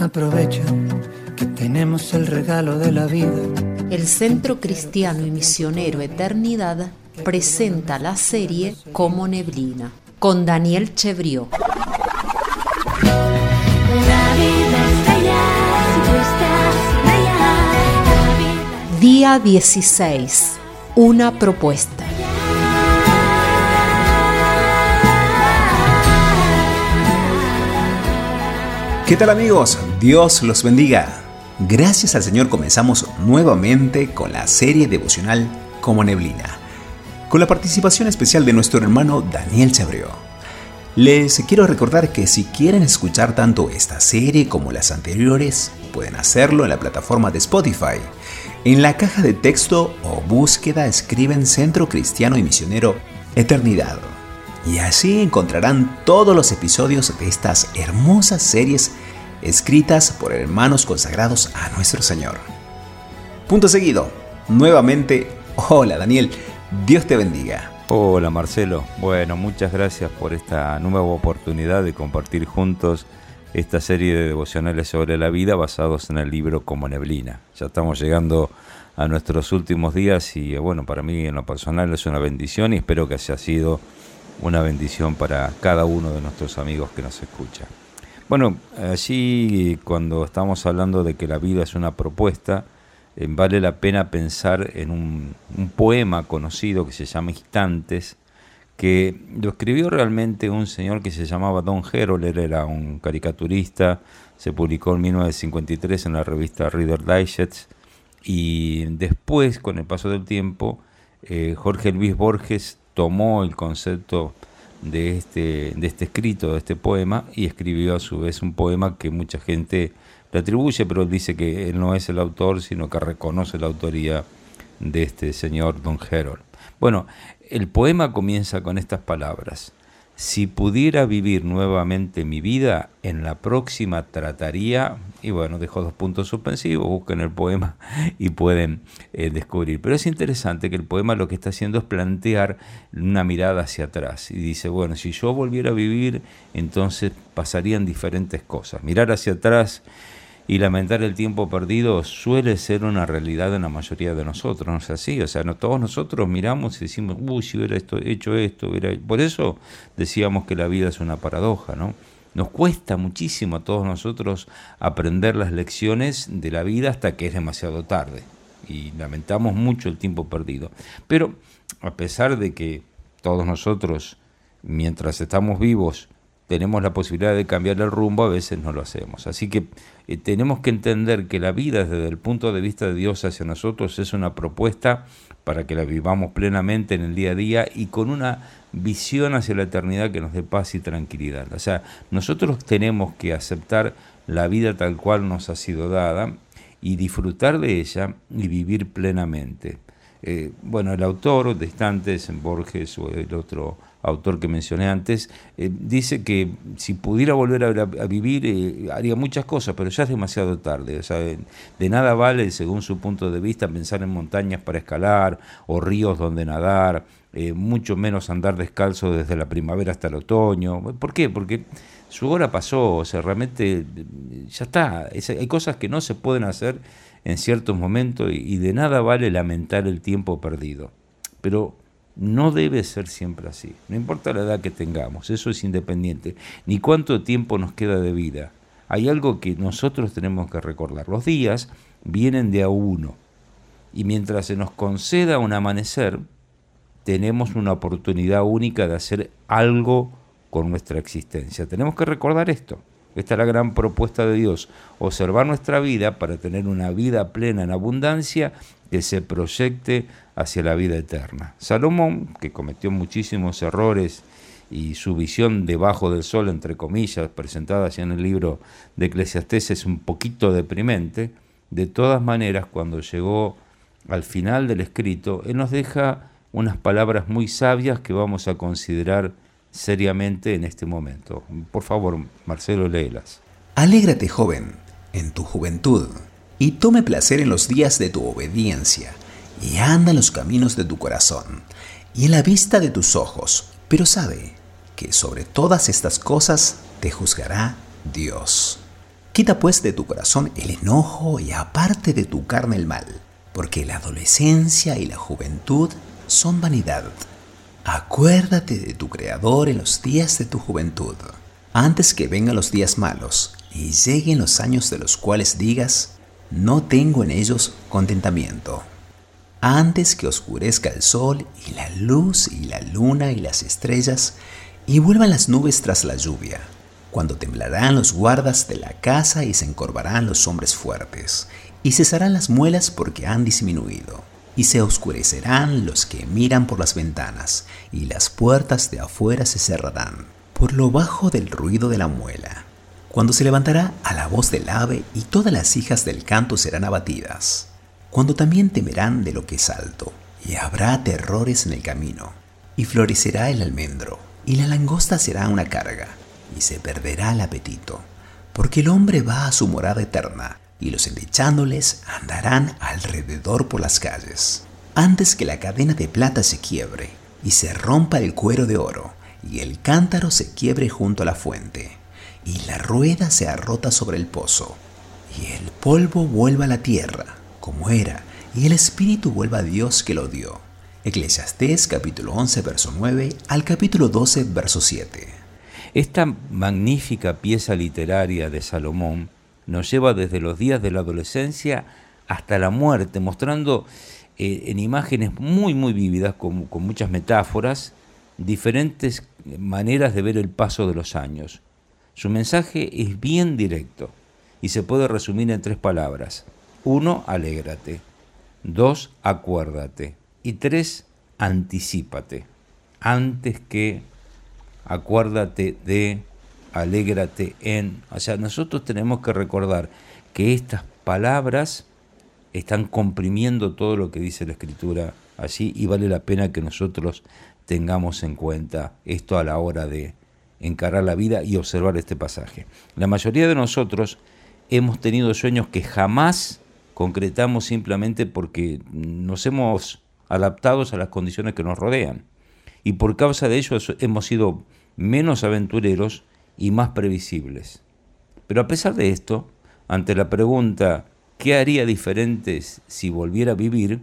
Aprovecha que tenemos el regalo de la vida. El Centro Cristiano y Misionero Eternidad presenta la serie Como Neblina con Daniel Chevrió. Día 16. Una propuesta. ¿Qué tal amigos? Dios los bendiga. Gracias al Señor comenzamos nuevamente con la serie devocional Como Neblina, con la participación especial de nuestro hermano Daniel Chabreo. Les quiero recordar que si quieren escuchar tanto esta serie como las anteriores, pueden hacerlo en la plataforma de Spotify. En la caja de texto o búsqueda escriben Centro Cristiano y Misionero Eternidad y así encontrarán todos los episodios de estas hermosas series escritas por hermanos consagrados a nuestro Señor. Punto seguido. Nuevamente, hola Daniel, Dios te bendiga. Hola Marcelo, bueno, muchas gracias por esta nueva oportunidad de compartir juntos esta serie de devocionales sobre la vida basados en el libro Como Neblina. Ya estamos llegando a nuestros últimos días y bueno, para mí en lo personal es una bendición y espero que haya sido una bendición para cada uno de nuestros amigos que nos escucha. Bueno, allí cuando estamos hablando de que la vida es una propuesta, eh, vale la pena pensar en un, poema conocido que se llama Instantes, que lo escribió realmente un señor que se llamaba Don Herold, era un caricaturista, se publicó en 1953 en la revista Reader Digest, y después, con el paso del tiempo, eh, Jorge Luis Borges tomó el concepto de este, de este escrito, de este poema, y escribió a su vez un poema que mucha gente le atribuye, pero dice que él no es el autor, sino que reconoce la autoría de este señor Don Herold. Bueno, el poema comienza con estas palabras. Si pudiera vivir nuevamente mi vida, en la próxima trataría, y bueno, dejo dos puntos suspensivos, busquen el poema y pueden eh, descubrir. Pero es interesante que el poema lo que está haciendo es plantear una mirada hacia atrás. Y dice, bueno, si yo volviera a vivir, entonces pasarían diferentes cosas. Mirar hacia atrás y lamentar el tiempo perdido suele ser una realidad en la mayoría de nosotros, ¿no es así? O sea, no, todos nosotros miramos y decimos, uy, si hubiera esto, hecho esto, hubiera... por eso decíamos que la vida es una paradoja, ¿no? Nos cuesta muchísimo a todos nosotros aprender las lecciones de la vida hasta que es demasiado tarde y lamentamos mucho el tiempo perdido. Pero a pesar de que todos nosotros, mientras estamos vivos, tenemos la posibilidad de cambiar el rumbo, a veces no lo hacemos. Así que eh, tenemos que entender que la vida desde el punto de vista de Dios hacia nosotros es una propuesta para que la vivamos plenamente en el día a día y con una visión hacia la eternidad que nos dé paz y tranquilidad. O sea, nosotros tenemos que aceptar la vida tal cual nos ha sido dada y disfrutar de ella y vivir plenamente. Eh, bueno, el autor de Instantes, en Borges o el otro autor que mencioné antes, eh, dice que si pudiera volver a, vivir eh, haría muchas cosas, pero ya es demasiado tarde. O sea, de nada vale, según su punto de vista, pensar en montañas para escalar o ríos donde nadar, mucho menos andar descalzo desde la primavera hasta el otoño. ¿Por qué? Porque su hora pasó, o sea, realmente ya está. hay cosas que no se pueden hacer en ciertos momentos y de nada vale lamentar el tiempo perdido. Pero no debe ser siempre así. No importa la edad que tengamos, eso es independiente. Ni cuánto tiempo nos queda de vida. Hay algo que nosotros tenemos que recordar. Los días vienen de a uno. Y mientras se nos conceda un amanecer, tenemos una oportunidad única de hacer algo con nuestra existencia. Tenemos que recordar esto. Esta es la gran propuesta de Dios, observar nuestra vida para tener una vida plena en abundancia que se proyecte hacia la vida eterna. Salomón, que cometió muchísimos errores y su visión debajo del sol, entre comillas, presentada en el libro de Eclesiastés, es un poquito deprimente, de todas maneras, cuando llegó al final del escrito, él nos deja unas palabras muy sabias que vamos a considerar seriamente en este momento. Por favor, Marcelo, léelas. Alégrate, joven, en tu juventud, y tome placer en los días de tu obediencia, y anda en los caminos de tu corazón, y en la vista de tus ojos, pero sabe que sobre todas estas cosas te juzgará Dios. Quita pues de tu corazón el enojo y aparte de tu carne el mal, porque la adolescencia y la juventud son vanidad. Acuérdate de tu Creador en los días de tu juventud, antes que vengan los días malos y lleguen los años de los cuales digas, no tengo en ellos contentamiento. Antes que oscurezca el sol y la luz y la luna y las estrellas, y vuelvan las nubes tras la lluvia, cuando temblarán los guardas de la casa y se encorvarán los hombres fuertes, y cesarán las muelas porque han disminuido, y se oscurecerán los que miran por las ventanas, y las puertas de afuera se cerrarán, por lo bajo del ruido de la muela, cuando se levantará a la voz del ave y todas las hijas del canto serán abatidas, cuando también temerán de lo que es alto, y habrá terrores en el camino, y florecerá el almendro, y la langosta será una carga, y se perderá el apetito, porque el hombre va a su morada eterna, y los endechándoles andarán alrededor por las calles, antes que la cadena de plata se quiebre, y se rompa el cuero de oro, y el cántaro se quiebre junto a la fuente, y la rueda se arrota sobre el pozo, y el polvo vuelva a la tierra, como era, y el espíritu vuelva a Dios que lo dio. Eclesiastés capítulo 11 verso 9 al capítulo 12 verso 7. Esta magnífica pieza literaria de Salomón nos lleva desde los días de la adolescencia hasta la muerte, mostrando eh, en imágenes muy, muy vívidas, con, con muchas metáforas, diferentes maneras de ver el paso de los años. Su mensaje es bien directo y se puede resumir en tres palabras. Uno, alégrate. Dos, acuérdate. Y tres, anticípate. Antes que acuérdate de, alégrate en. O sea, nosotros tenemos que recordar que estas palabras están comprimiendo todo lo que dice la escritura allí y vale la pena que nosotros tengamos en cuenta esto a la hora de encarar la vida y observar este pasaje. La mayoría de nosotros hemos tenido sueños que jamás concretamos simplemente porque nos hemos adaptado a las condiciones que nos rodean. Y por causa de ello hemos sido menos aventureros y más previsibles. Pero a pesar de esto, ante la pregunta ¿qué haría diferente si volviera a vivir?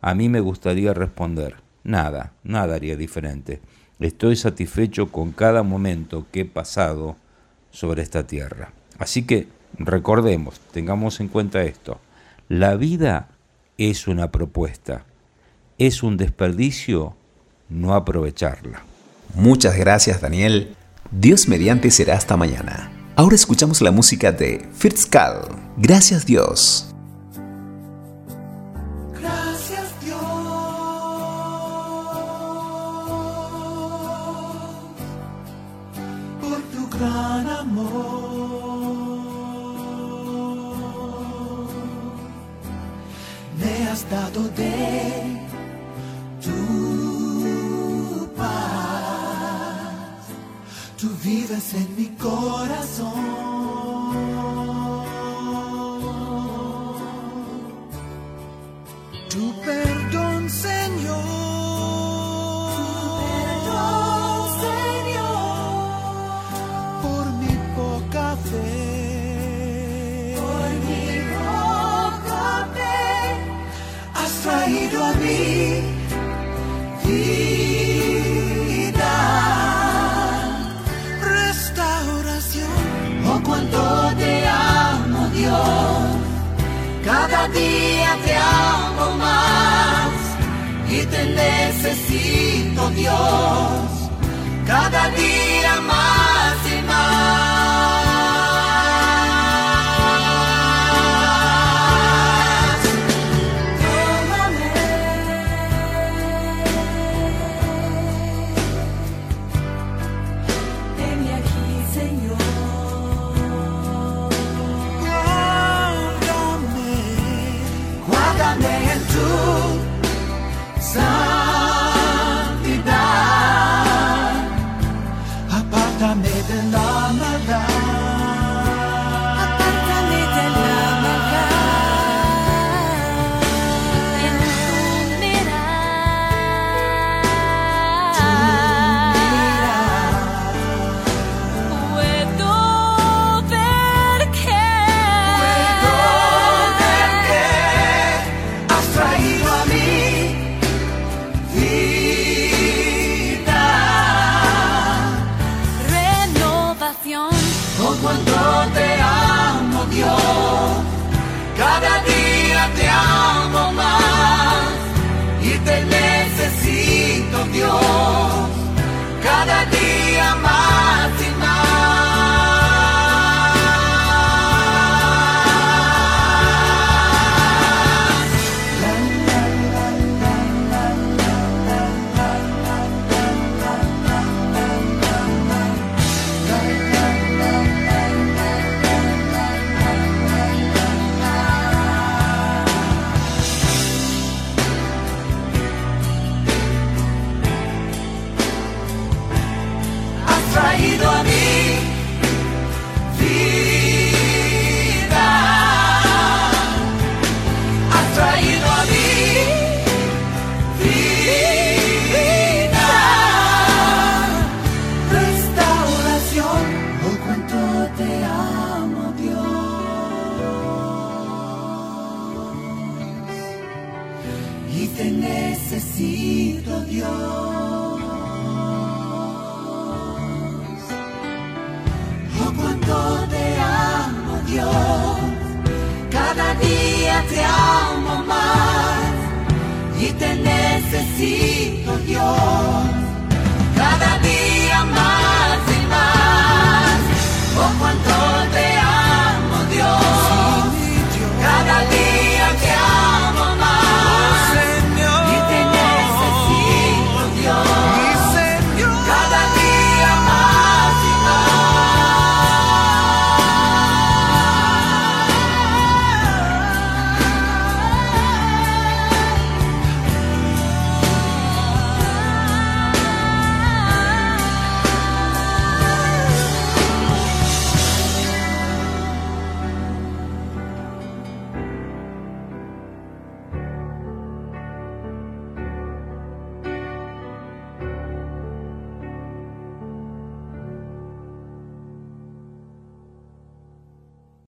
A mí me gustaría responder, nada, nada haría diferente. Estoy satisfecho con cada momento que he pasado sobre esta tierra. Así que recordemos, tengamos en cuenta esto. La vida es una propuesta. Es un desperdicio no aprovecharla. Muchas gracias Daniel. Dios mediante será hasta mañana. Ahora escuchamos la música de Fitzcal. Gracias Dios. Gran amor. Me has dado de tu paz. Tú vives en mi corazón. Tu perdón, Señor. Día te amo más y te necesito, Dios. Cada día más traído a mí vida, has traído a mí vida, restauración. Oh, cuánto te amo, Dios, y te necesito, Dios. Te amo más y te necesito, Dios.